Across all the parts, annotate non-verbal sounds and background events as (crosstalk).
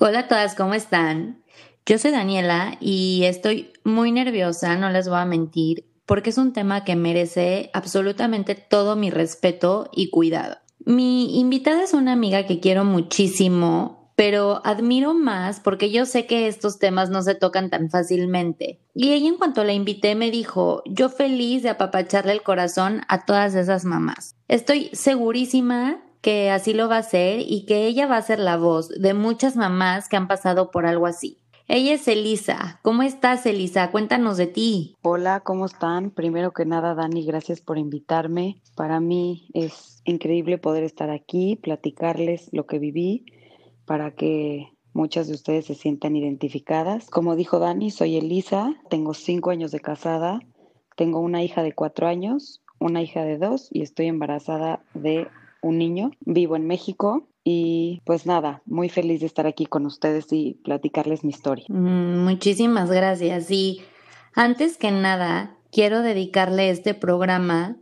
Hola a todas, ¿cómo están? Yo soy Daniela y estoy muy nerviosa, no les voy a mentir, porque es un tema que merece absolutamente todo mi respeto y cuidado. Mi invitada es una amiga que quiero muchísimo, pero admiro más porque yo sé que estos temas no se tocan tan fácilmente. Y ella en cuanto la invité me dijo, yo feliz de apapacharle el corazón a todas esas mamás. Estoy segurísima que así lo va a hacer y que ella va a ser la voz de muchas mamás que han pasado por algo así. Ella es Elisa. ¿Cómo estás, Elisa? Cuéntanos de ti. Hola, ¿cómo están? Primero que nada, Dani, gracias por invitarme. Para mí es increíble poder estar aquí, platicarles lo que viví para que muchas de ustedes se sientan identificadas. Como dijo Dani, soy Elisa, tengo cinco años de casada, tengo una hija de cuatro años, una hija de dos y estoy embarazada de un niño. Vivo en México y pues nada, muy feliz de estar aquí con ustedes y platicarles mi historia. Mm, muchísimas gracias. Y antes que nada, quiero dedicarle este programa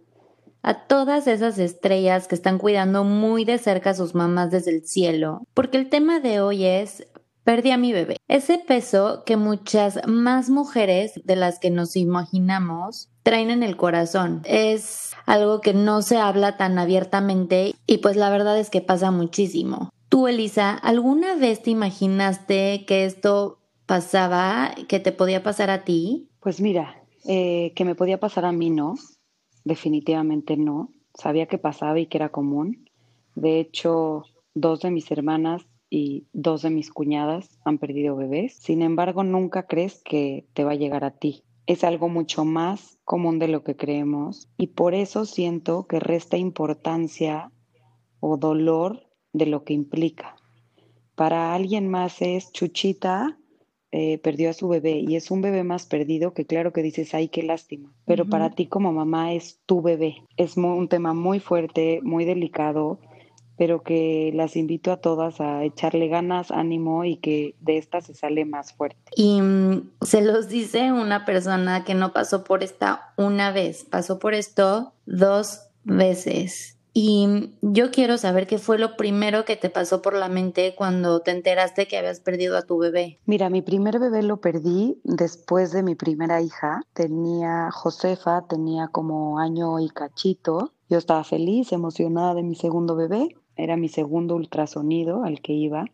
a todas esas estrellas que están cuidando muy de cerca a sus mamás desde el cielo, porque el tema de hoy es perdí a mi bebé. Ese peso que muchas más mujeres de las que nos imaginamos traen en el corazón. Es algo que no se habla tan abiertamente y pues la verdad es que pasa muchísimo. Tú, Elisa, ¿alguna vez te imaginaste que esto pasaba, que te podía pasar a ti? Pues mira, eh, que me podía pasar a mí no, definitivamente no. Sabía que pasaba y que era común. De hecho, dos de mis hermanas y dos de mis cuñadas han perdido bebés. Sin embargo, nunca crees que te va a llegar a ti es algo mucho más común de lo que creemos y por eso siento que resta importancia o dolor de lo que implica. Para alguien más es Chuchita, eh, perdió a su bebé y es un bebé más perdido que claro que dices, ay, qué lástima, pero para ti como mamá es tu bebé. Es un tema muy fuerte, muy delicado pero que las invito a todas a echarle ganas, ánimo y que de esta se sale más fuerte. Y mm, se los dice una persona que no pasó por esta una vez, pasó por esto dos veces. Y yo quiero saber qué fue lo primero que te pasó por la mente cuando te enteraste que habías perdido a tu bebé. Mira, mi primer bebé lo perdí después de mi primera hija. Tenía Josefa, tenía como año y cachito. Yo estaba feliz, emocionada de mi segundo bebé era mi segundo ultrasonido al que iba.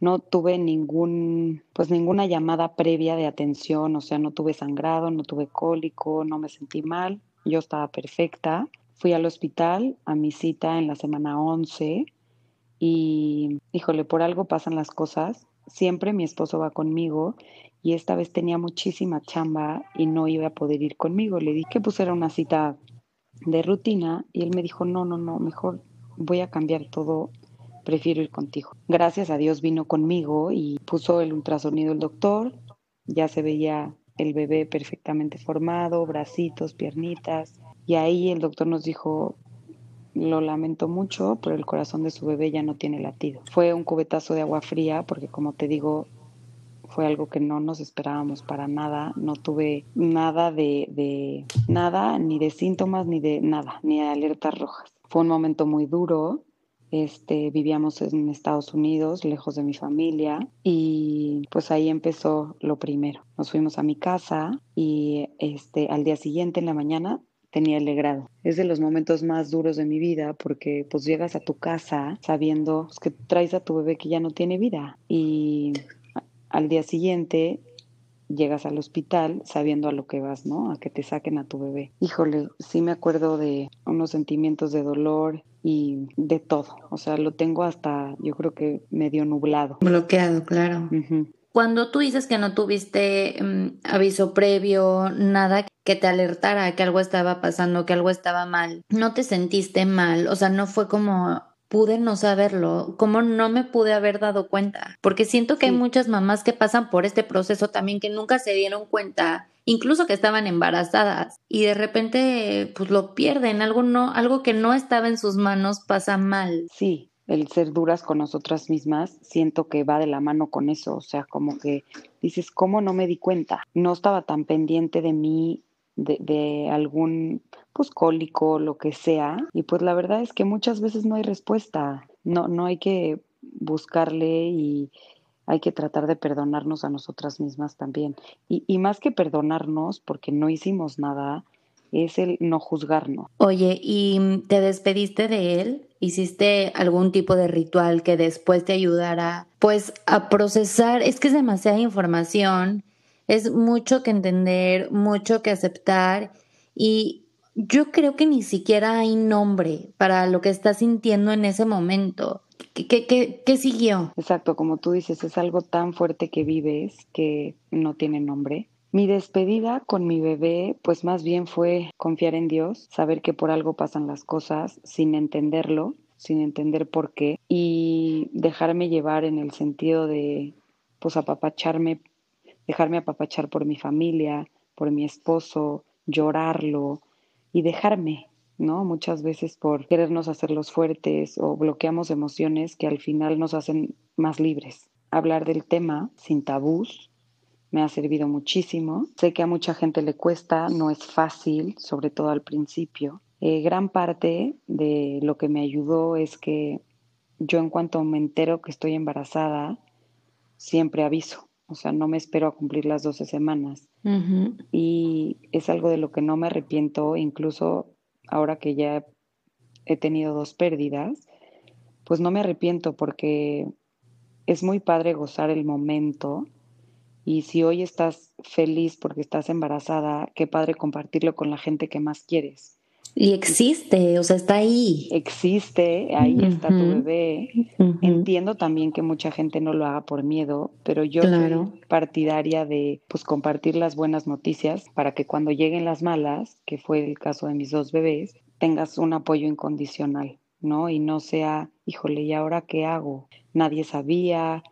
No tuve ningún, pues ninguna llamada previa de atención, o sea, no tuve sangrado, no tuve cólico, no me sentí mal, yo estaba perfecta. Fui al hospital a mi cita en la semana 11 y, híjole, por algo pasan las cosas. Siempre mi esposo va conmigo y esta vez tenía muchísima chamba y no iba a poder ir conmigo. Le dije que pusiera una cita de rutina y él me dijo, no, no, no, mejor voy a cambiar todo, prefiero ir contigo. Gracias a Dios vino conmigo y puso el ultrasonido el doctor, ya se veía el bebé perfectamente formado, bracitos, piernitas, y ahí el doctor nos dijo, lo lamento mucho, pero el corazón de su bebé ya no tiene latido. Fue un cubetazo de agua fría porque como te digo, fue algo que no nos esperábamos para nada, no tuve nada de, de nada, ni de síntomas, ni de nada, ni de alertas rojas. Fue un momento muy duro. Este, vivíamos en Estados Unidos, lejos de mi familia, y pues ahí empezó lo primero. Nos fuimos a mi casa y este, al día siguiente, en la mañana, tenía el legrado. Es de los momentos más duros de mi vida porque pues llegas a tu casa sabiendo pues, que traes a tu bebé que ya no tiene vida y al día siguiente llegas al hospital sabiendo a lo que vas, ¿no? A que te saquen a tu bebé. Híjole, sí me acuerdo de unos sentimientos de dolor y de todo. O sea, lo tengo hasta, yo creo que medio nublado. Bloqueado, claro. Cuando tú dices que no tuviste mm, aviso previo, nada que te alertara que algo estaba pasando, que algo estaba mal, no te sentiste mal, o sea, no fue como pude no saberlo? ¿Cómo no me pude haber dado cuenta? Porque siento que hay muchas mamás que pasan por este proceso también que nunca se dieron cuenta, incluso que estaban embarazadas y de repente pues lo pierden, algo no algo que no estaba en sus manos pasa mal. Sí, el ser duras con nosotras mismas, siento que va de la mano con eso, o sea, como que dices, ¿cómo no me di cuenta? No estaba tan pendiente de mí de, algún cólico, lo que sea. Y pues la verdad es que muchas veces no hay respuesta. No, no hay que buscarle y hay que tratar de perdonarnos a nosotras mismas también. Y, y más que perdonarnos porque no hicimos nada, es el no juzgarnos. Oye, ¿y te despediste de él? ¿Hiciste algún tipo de ritual que después te ayudara pues a procesar? Es que es demasiada información es mucho que entender, mucho que aceptar y yo creo que ni siquiera hay nombre para lo que estás sintiendo en ese momento. ¿Qué, qué, qué, siguió? Exacto, como tú dices, es algo tan fuerte que vives que no tiene nombre. Mi despedida con mi bebé, pues más bien fue confiar en Dios, saber que por algo pasan las cosas sin entenderlo, sin entender por qué, y dejarme llevar en el sentido de, pues apapacharme dejarme apapachar por mi familia, por mi esposo, llorarlo y dejarme, ¿no? Muchas veces por querernos hacerlos fuertes o bloqueamos emociones que al final nos hacen más libres. Hablar del tema sin tabús me ha servido muchísimo. Sé que a mucha gente le cuesta, no es fácil, sobre todo al principio. Eh, gran parte de lo que me ayudó es que yo en cuanto me entero que estoy embarazada, siempre aviso o sea, no me espero a cumplir las 12 semanas. Y es algo de lo que no me arrepiento, incluso ahora que ya he tenido dos pérdidas, pues no me arrepiento porque es muy padre gozar el momento. Y si hoy estás feliz porque estás embarazada, qué padre compartirlo con la gente que más quieres. Y existe, o sea, está ahí. Existe, ahí está tu bebé. Entiendo también que mucha gente no lo haga por miedo, pero yo soy partidaria de pues compartir las buenas noticias para que cuando lleguen las malas, que fue el caso de mis dos bebés, tengas un apoyo incondicional, ¿no? Y no sea, híjole, ¿y ahora qué hago? Nadie sabía.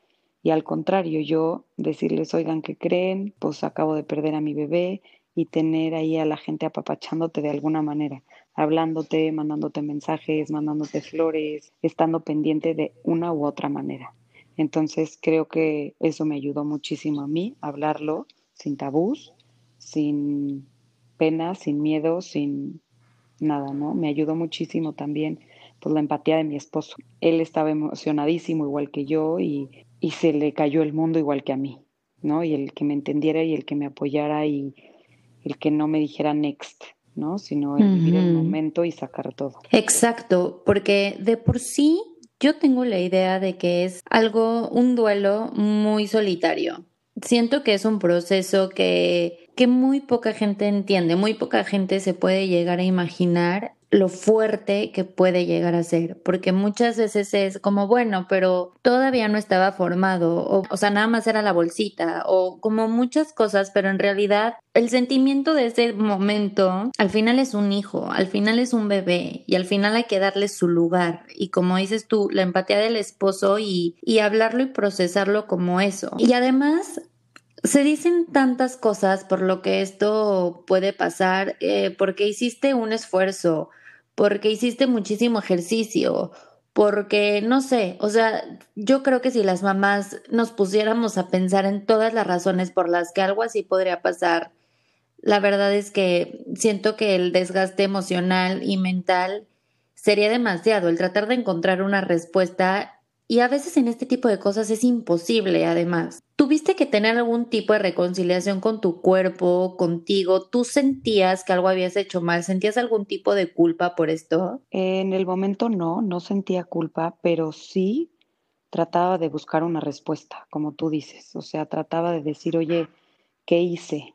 Y al contrario, yo decirles, oigan, ¿qué creen? Pues acabo de perder a mi bebé y tener ahí a la gente apapachándote de alguna manera, hablándote, mandándote mensajes, mandándote flores, estando pendiente de una u otra manera. Entonces creo que eso me ayudó muchísimo a mí, hablarlo sin tabús, sin pena, sin miedo, sin nada, ¿no? Me ayudó muchísimo también pues la empatía de mi esposo. Él estaba emocionadísimo igual que yo y, y se le cayó el mundo igual que a mí, ¿no? Y el que me entendiera y el que me apoyara y el que no me dijera next, ¿no? Sino el vivir el momento y sacar todo. Exacto, porque de por sí yo tengo la idea de que es algo, un duelo muy solitario. Siento que es un proceso que, que muy poca gente entiende, muy poca gente se puede llegar a imaginar lo fuerte que puede llegar a ser, porque muchas veces es como, bueno, pero todavía no estaba formado, o, o, sea, nada más era la bolsita, o como muchas cosas, pero en realidad el sentimiento de ese momento al final es un hijo, al final es un bebé, y al final hay que darle su lugar, y como dices tú, la empatía del esposo y, y hablarlo y procesarlo como eso. Y además, se dicen tantas cosas por lo que esto puede pasar, eh, porque hiciste un esfuerzo, porque hiciste muchísimo ejercicio, porque no sé, o sea, yo creo que si las mamás nos pusiéramos a pensar en todas las razones por las que algo así podría pasar, la verdad es que siento que el desgaste emocional y mental sería demasiado, el tratar de encontrar una respuesta y a veces en este tipo de cosas es imposible, además. ¿Tuviste que tener algún tipo de reconciliación con tu cuerpo, contigo? ¿Tú sentías que algo habías hecho mal? ¿Sentías algún tipo de culpa por esto? En el momento no, no sentía culpa, pero sí trataba de buscar una respuesta, como tú dices. O sea, trataba de decir, oye, ¿qué hice?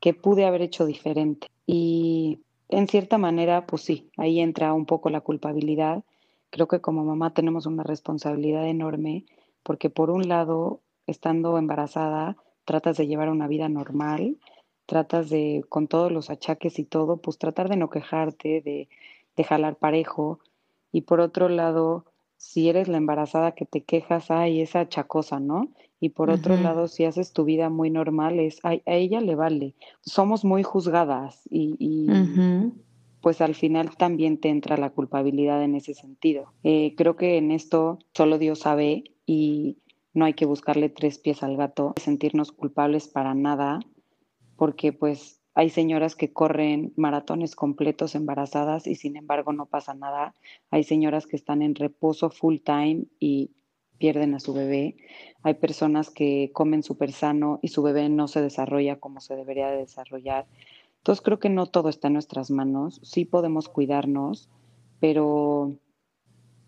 ¿Qué pude haber hecho diferente? Y en cierta manera, pues sí, ahí entra un poco la culpabilidad creo que como mamá tenemos una responsabilidad enorme porque por un lado, estando embarazada, tratas de llevar una vida normal, tratas de, con todos los achaques y todo, pues tratar de no quejarte, de, de jalar parejo. Y por otro lado, si eres la embarazada que te quejas, ay, esa chacosa, ¿no? Y por otro lado, si haces tu vida muy normal, es, ay, a ella le vale. Somos muy juzgadas y, pues al final también te entra la culpabilidad en ese sentido. Eh, creo que en esto solo Dios sabe y no hay que buscarle tres pies al gato, sentirnos culpables para nada, porque pues hay señoras que corren maratones completos embarazadas y sin embargo no pasa nada. Hay señoras que están en reposo full time y pierden a su bebé. Hay personas que comen súper sano y su bebé no se desarrolla como se debería de desarrollar. Entonces creo que no todo está en nuestras manos. Sí podemos cuidarnos, pero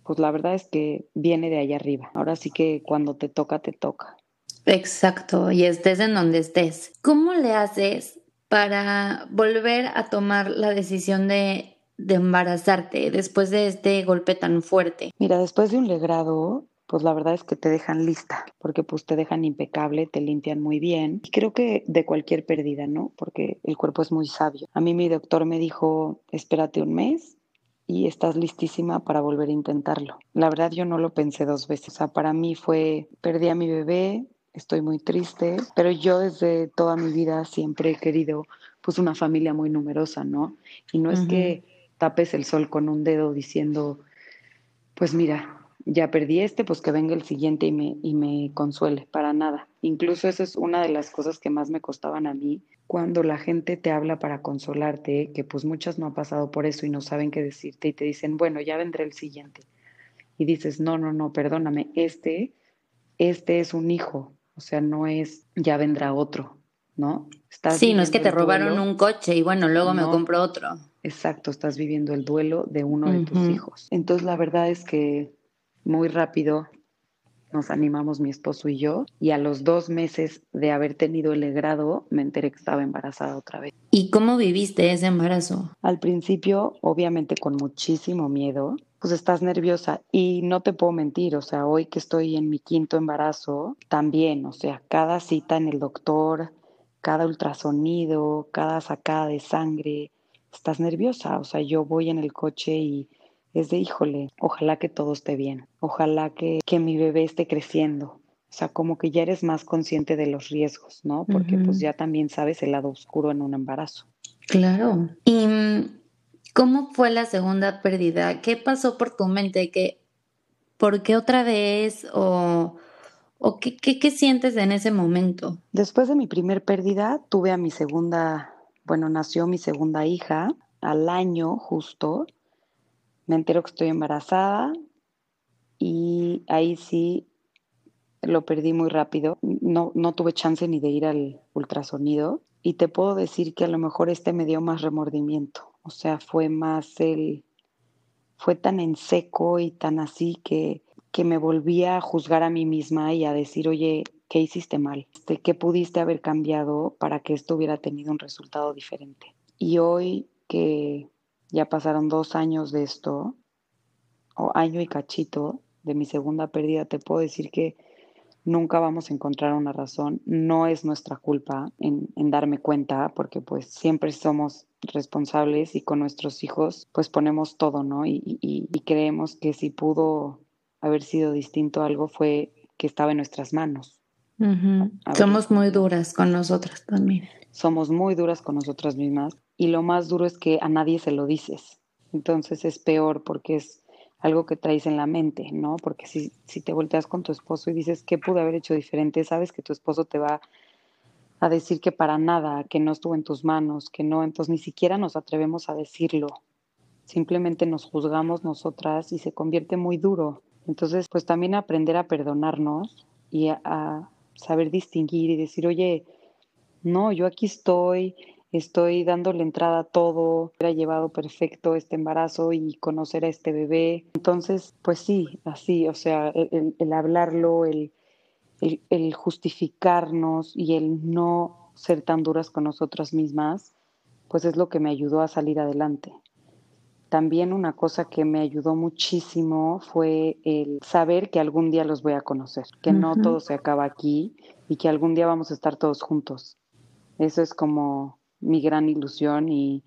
pues la verdad es que viene de allá arriba. Ahora sí que cuando te toca, te toca. Exacto, y estés en donde estés. ¿Cómo le haces para volver a tomar la decisión de, de embarazarte después de este golpe tan fuerte? Mira, después de un legrado, pues la verdad es que te dejan lista, porque pues te dejan impecable, te limpian muy bien. Y creo que de cualquier pérdida, ¿no? Porque el cuerpo es muy sabio. A mí mi doctor me dijo, espérate un mes y estás listísima para volver a intentarlo. La verdad yo no lo pensé dos veces. O sea, para mí fue, perdí a mi bebé, estoy muy triste, pero yo desde toda mi vida siempre he querido pues una familia muy numerosa, ¿no? Y no es que tapes el sol con un dedo diciendo, pues mira, ya perdí este, pues que venga el siguiente y me, y me consuele, para nada. Incluso esa es una de las cosas que más me costaban a mí, cuando la gente te habla para consolarte, que pues muchas no han pasado por eso y no saben qué decirte y te dicen, bueno, ya vendré el siguiente. Y dices, no, no, no, perdóname, este, este es un hijo, o sea, no es, ya vendrá otro, ¿no? sí, no es que te robaron un coche y bueno, luego me compro otro. Exacto, estás viviendo el duelo de uno de tus hijos. Entonces, la verdad es que muy rápido nos animamos mi esposo y yo, y a los dos meses de haber tenido el grado me enteré que estaba embarazada otra vez. ¿Y cómo viviste ese embarazo? Al principio, obviamente con muchísimo miedo, pues estás nerviosa y no te puedo mentir, o sea, hoy que estoy en mi quinto embarazo, también, o sea, cada cita en el doctor, cada ultrasonido, cada sacada de sangre, estás nerviosa, o sea, yo voy en el coche y es de, híjole, ojalá que todo esté bien, ojalá que, que mi bebé esté creciendo. O sea, como que ya eres más consciente de los riesgos, ¿no? Porque pues ya también sabes el lado oscuro en un embarazo. Claro. ¿Y mm, cómo fue la segunda pérdida? ¿Qué pasó por tu mente? ¿Qué, ¿Por qué otra vez? ¿O, o qué, qué, qué sientes en ese momento? Después de mi primer pérdida, tuve a mi segunda, bueno, nació mi segunda hija al año justo me entero que estoy embarazada y ahí sí lo perdí muy rápido. No, no tuve chance ni de ir al ultrasonido y te puedo decir que a lo mejor este me dio más remordimiento. O sea, fue más el, fue tan en seco y tan así que, que me volví a juzgar a mí misma y a decir, oye, ¿qué hiciste mal? Este, ¿Qué pudiste haber cambiado para que esto hubiera tenido un resultado diferente? Y hoy que ya pasaron dos años de esto, o año y cachito de mi segunda pérdida, te puedo decir que nunca vamos a encontrar una razón. No es nuestra culpa en, darme cuenta, porque pues siempre somos responsables y con nuestros hijos pues ponemos todo, ¿no? Y, creemos que si pudo haber sido distinto algo fue que estaba en nuestras manos. Somos muy duras con nosotras también. Somos muy duras con nosotras mismas y lo más duro es que a nadie se lo dices. Entonces es peor porque es algo que traes en la mente, ¿no? Porque si, si te volteas con tu esposo y dices, ¿qué pude haber hecho diferente? Sabes que tu esposo te va a decir que para nada, que no estuvo en tus manos, que no, entonces ni siquiera nos atrevemos a decirlo. Simplemente nos juzgamos nosotras y se convierte muy duro. Entonces, pues también aprender a perdonarnos y a, a saber distinguir y decir, oye, no, yo aquí estoy, estoy dándole entrada a todo, ha llevado perfecto este embarazo y conocer a este bebé. Entonces, pues sí, así, o sea, el, hablarlo, el, el, justificarnos y el no ser tan duras con nosotras mismas, pues es lo que me ayudó a salir adelante. También una cosa que me ayudó muchísimo fue el saber que algún día los voy a conocer, que no todo se acaba aquí y que algún día vamos a estar todos juntos. Eso es como mi gran ilusión y,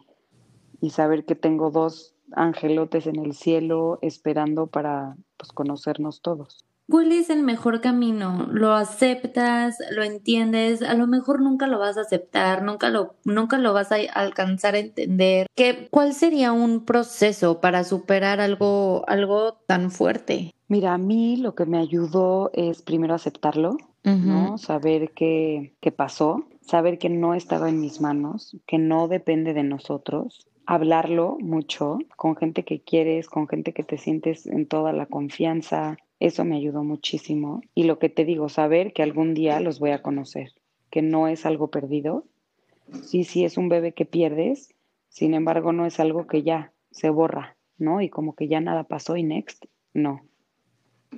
saber que tengo dos, angelotes en el cielo esperando para pues, conocernos todos. ¿Cuál es el mejor camino? ¿Lo aceptas? ¿Lo entiendes? A lo mejor nunca lo vas a aceptar, nunca lo, nunca lo vas a alcanzar a entender. ¿Qué, ¿Cuál sería un proceso para superar algo, algo tan fuerte? Mira, a mí lo que me ayudó es primero aceptarlo, ¿no? Saber qué pasó, saber que no estaba en mis manos, que no depende de nosotros, hablarlo mucho con gente que quieres, con gente que te sientes en toda la confianza, eso me ayudó muchísimo. Y lo que te digo, saber que algún día los voy a conocer, que no es algo perdido. Sí, sí, es un bebé que pierdes, sin embargo, no es algo que ya se borra, ¿no? Y como que ya nada pasó y next, no.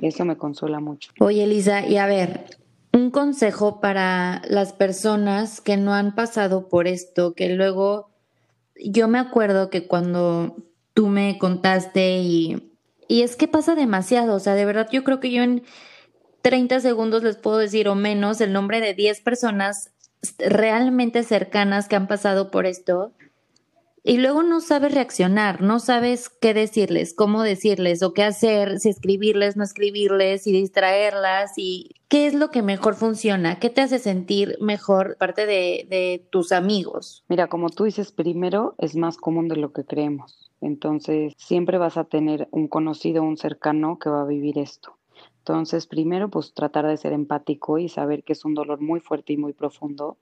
Eso me consuela mucho. Oye, Elisa, y a ver, un consejo para las personas que no han pasado por esto, que luego yo me acuerdo que cuando tú me contaste y y es que pasa demasiado, o sea, de verdad yo creo que yo en 30 segundos les puedo decir o menos el nombre de 10 personas realmente cercanas que han pasado por esto y luego no sabes reaccionar, no sabes qué decirles, cómo decirles o qué hacer, si escribirles, no escribirles, y distraerlas y qué es lo que mejor funciona, qué te hace sentir mejor parte de, de tus amigos. Mira, como tú dices, primero es más común de lo que creemos. Entonces, siempre vas a tener un conocido, un cercano que va a vivir esto. Entonces, primero, pues tratar de ser empático y saber que es un dolor muy fuerte y muy profundo,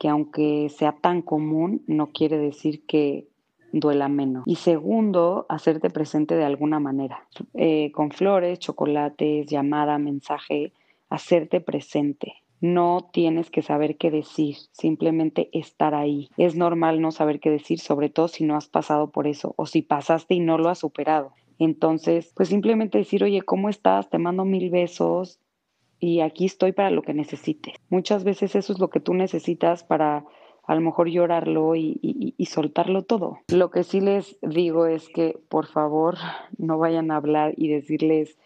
que aunque sea tan común, no quiere decir que duela menos. Y segundo, hacerte presente de alguna manera, eh, con flores, chocolates, llamada, mensaje, hacerte presente. No tienes que saber qué decir, simplemente estar ahí. Es normal no saber qué decir, sobre todo si no has pasado por eso o si pasaste y no lo has superado. Entonces, pues simplemente decir, oye, ¿cómo estás? Te mando mil besos y aquí estoy para lo que necesites. Muchas veces eso es lo que tú necesitas para a lo mejor llorarlo y, y, soltarlo todo. Lo que sí les digo es que por favor no vayan a hablar y decirles,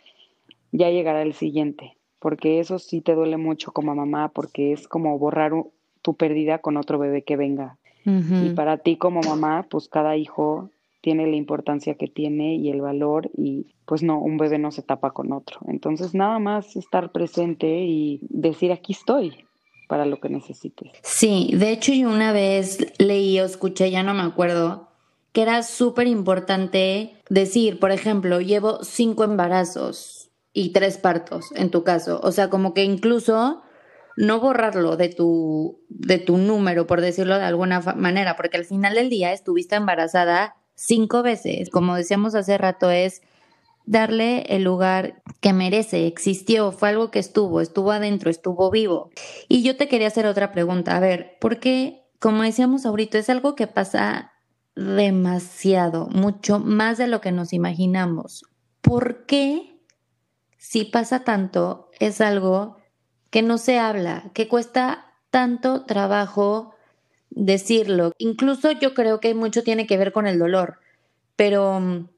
ya llegará el siguiente porque eso sí te duele mucho como mamá, porque es como borrar tu pérdida con otro bebé que venga. Y para ti como mamá, pues cada hijo tiene la importancia que tiene y el valor y pues no, un bebé no se tapa con otro. Entonces nada más estar presente y decir aquí estoy para lo que necesites. Sí, de hecho yo una vez leí o escuché, ya no me acuerdo, que era súper importante decir, por ejemplo, llevo cinco embarazos y tres partos en tu caso. O sea, como que incluso no borrarlo de tu, de tu número, por decirlo de alguna manera, porque al final del día estuviste embarazada cinco veces. Como decíamos hace rato, es darle el lugar que merece, existió, fue algo que estuvo, estuvo adentro, estuvo vivo. Y yo te quería hacer otra pregunta, a ver, ¿por qué, como decíamos ahorita, es algo que pasa demasiado, mucho más de lo que nos imaginamos? ¿Por qué si pasa tanto, es algo que no se habla, que cuesta tanto trabajo decirlo. Incluso yo creo que mucho tiene que ver con el dolor, pero mm,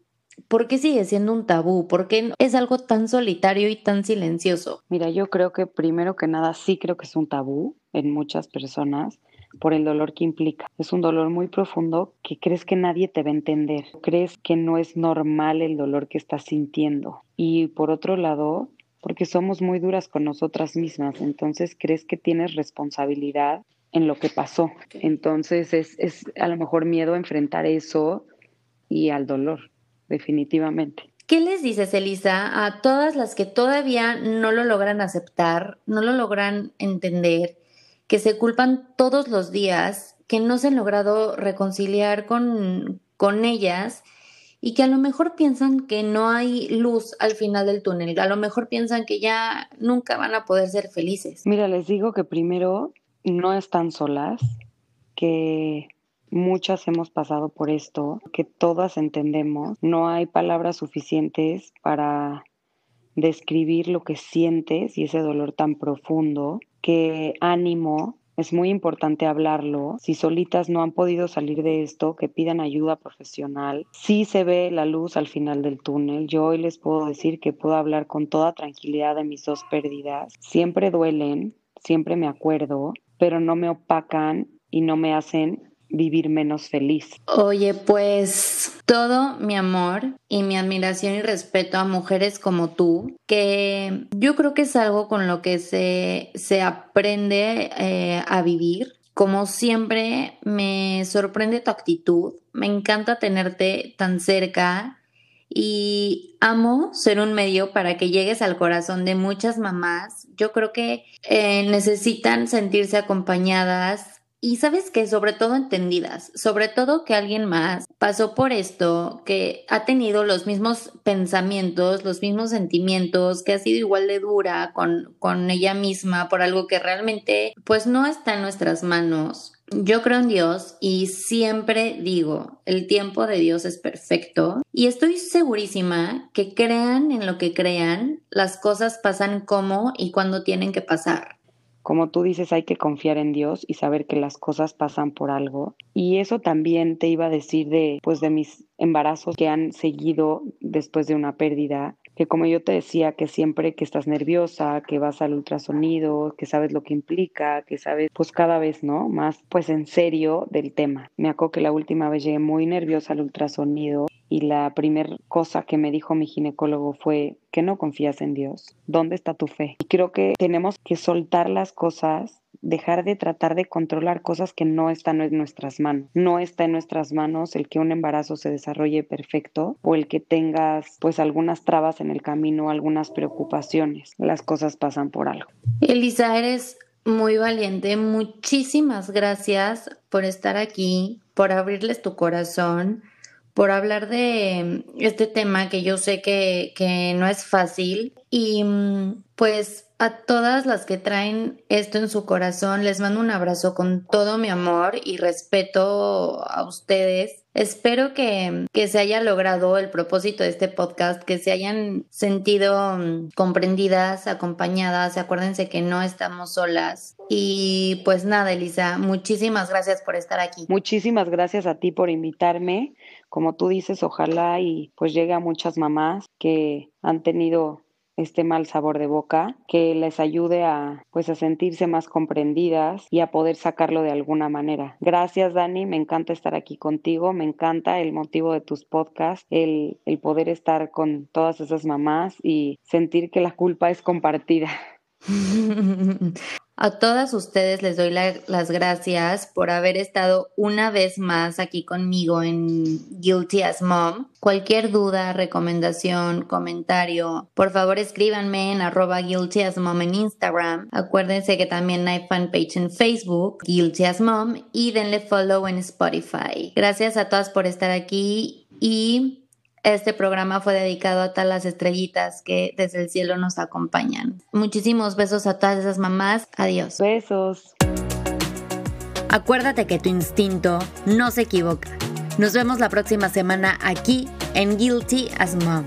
¿por qué sigue siendo un tabú? ¿Por qué es algo tan solitario y tan silencioso? Mira, yo creo que primero que nada sí creo que es un tabú en muchas personas por el dolor que implica. Es un dolor muy profundo que crees que nadie te va a entender. Crees que no es normal el dolor que estás sintiendo. Y por otro lado, porque somos muy duras con nosotras mismas, entonces crees que tienes responsabilidad en lo que pasó. Entonces es, es a lo mejor miedo a enfrentar eso y al dolor, definitivamente. ¿Qué les dices, Elisa, a todas las que todavía no lo logran aceptar, no lo logran entender que se culpan todos los días, que no se han logrado reconciliar con, con ellas y que a lo mejor piensan que no hay luz al final del túnel, a lo mejor piensan que ya nunca van a poder ser felices. Mira, les digo que primero no están solas, que muchas hemos pasado por esto, que todas entendemos, no hay palabras suficientes para describir lo que sientes y ese dolor tan profundo que ánimo, es muy importante hablarlo. Si solitas no han podido salir de esto, que pidan ayuda profesional. Sí se ve la luz al final del túnel. Yo hoy les puedo decir que puedo hablar con toda tranquilidad de mis dos pérdidas. Siempre duelen, siempre me acuerdo, pero no me opacan y no me hacen vivir menos feliz. Oye, pues todo mi amor y mi admiración y respeto a mujeres como tú, que yo creo que es algo con lo que se, se aprende eh, a vivir. Como siempre, me sorprende tu actitud, me encanta tenerte tan cerca y amo ser un medio para que llegues al corazón de muchas mamás. Yo creo que eh, necesitan sentirse acompañadas y sabes que sobre todo entendidas, sobre todo que alguien más pasó por esto, que ha tenido los mismos pensamientos, los mismos sentimientos, que ha sido igual de dura con, con ella misma por algo que realmente pues no está en nuestras manos. Yo creo en Dios y siempre digo, el tiempo de Dios es perfecto y estoy segurísima que crean en lo que crean, las cosas pasan como y cuando tienen que pasar como tú dices, hay que confiar en Dios y saber que las cosas pasan por algo. Y eso también te iba a decir de, pues, de mis embarazos que han seguido después de una pérdida, que como yo te decía, que siempre que estás nerviosa, que vas al ultrasonido, que sabes lo que implica, que sabes, pues cada vez, ¿no? Más, pues en serio del tema. Me acuerdo que la última vez llegué muy nerviosa al ultrasonido y la primera cosa que me dijo mi ginecólogo fue que no confías en Dios. ¿Dónde está tu fe? Y creo que tenemos que soltar las cosas, dejar de tratar de controlar cosas que no están en nuestras manos. No está en nuestras manos el que un embarazo se desarrolle perfecto o el que tengas pues algunas trabas en el camino, algunas preocupaciones. Las cosas pasan por algo. Elisa, eres muy valiente. Muchísimas gracias por estar aquí, por abrirles tu corazón por hablar de este tema que yo sé que, que no es fácil y mm, pues a todas las que traen esto en su corazón les mando un abrazo con todo mi amor y respeto a ustedes. Espero que, que, se haya logrado el propósito de este podcast, que se hayan sentido mm, comprendidas, acompañadas. Acuérdense que no estamos solas. Y pues nada, Elisa, muchísimas gracias por estar aquí. Muchísimas gracias a ti por invitarme como tú dices, ojalá y pues llegue a muchas mamás que han tenido este mal sabor de boca, que les ayude a pues a sentirse más comprendidas y a poder sacarlo de alguna manera. Gracias Dani, me encanta estar aquí contigo, me encanta el motivo de tus podcasts, el, el poder estar con todas esas mamás y sentir que la culpa es compartida. (laughs) A todas ustedes les doy las gracias por haber estado una vez más aquí conmigo en Guilty as Mom. Cualquier duda, recomendación, comentario, por favor escríbanme en arroba Guilty as Mom en Instagram. Acuérdense que también hay fanpage en Facebook, Guilty as Mom, y denle follow en Spotify. Gracias a todas por estar aquí y este programa fue dedicado a todas las estrellitas que desde el cielo nos acompañan. Muchísimos besos a todas esas mamás. Adiós. Besos. Acuérdate que tu instinto no se equivoca. Nos vemos la próxima semana aquí en Guilty as Mom.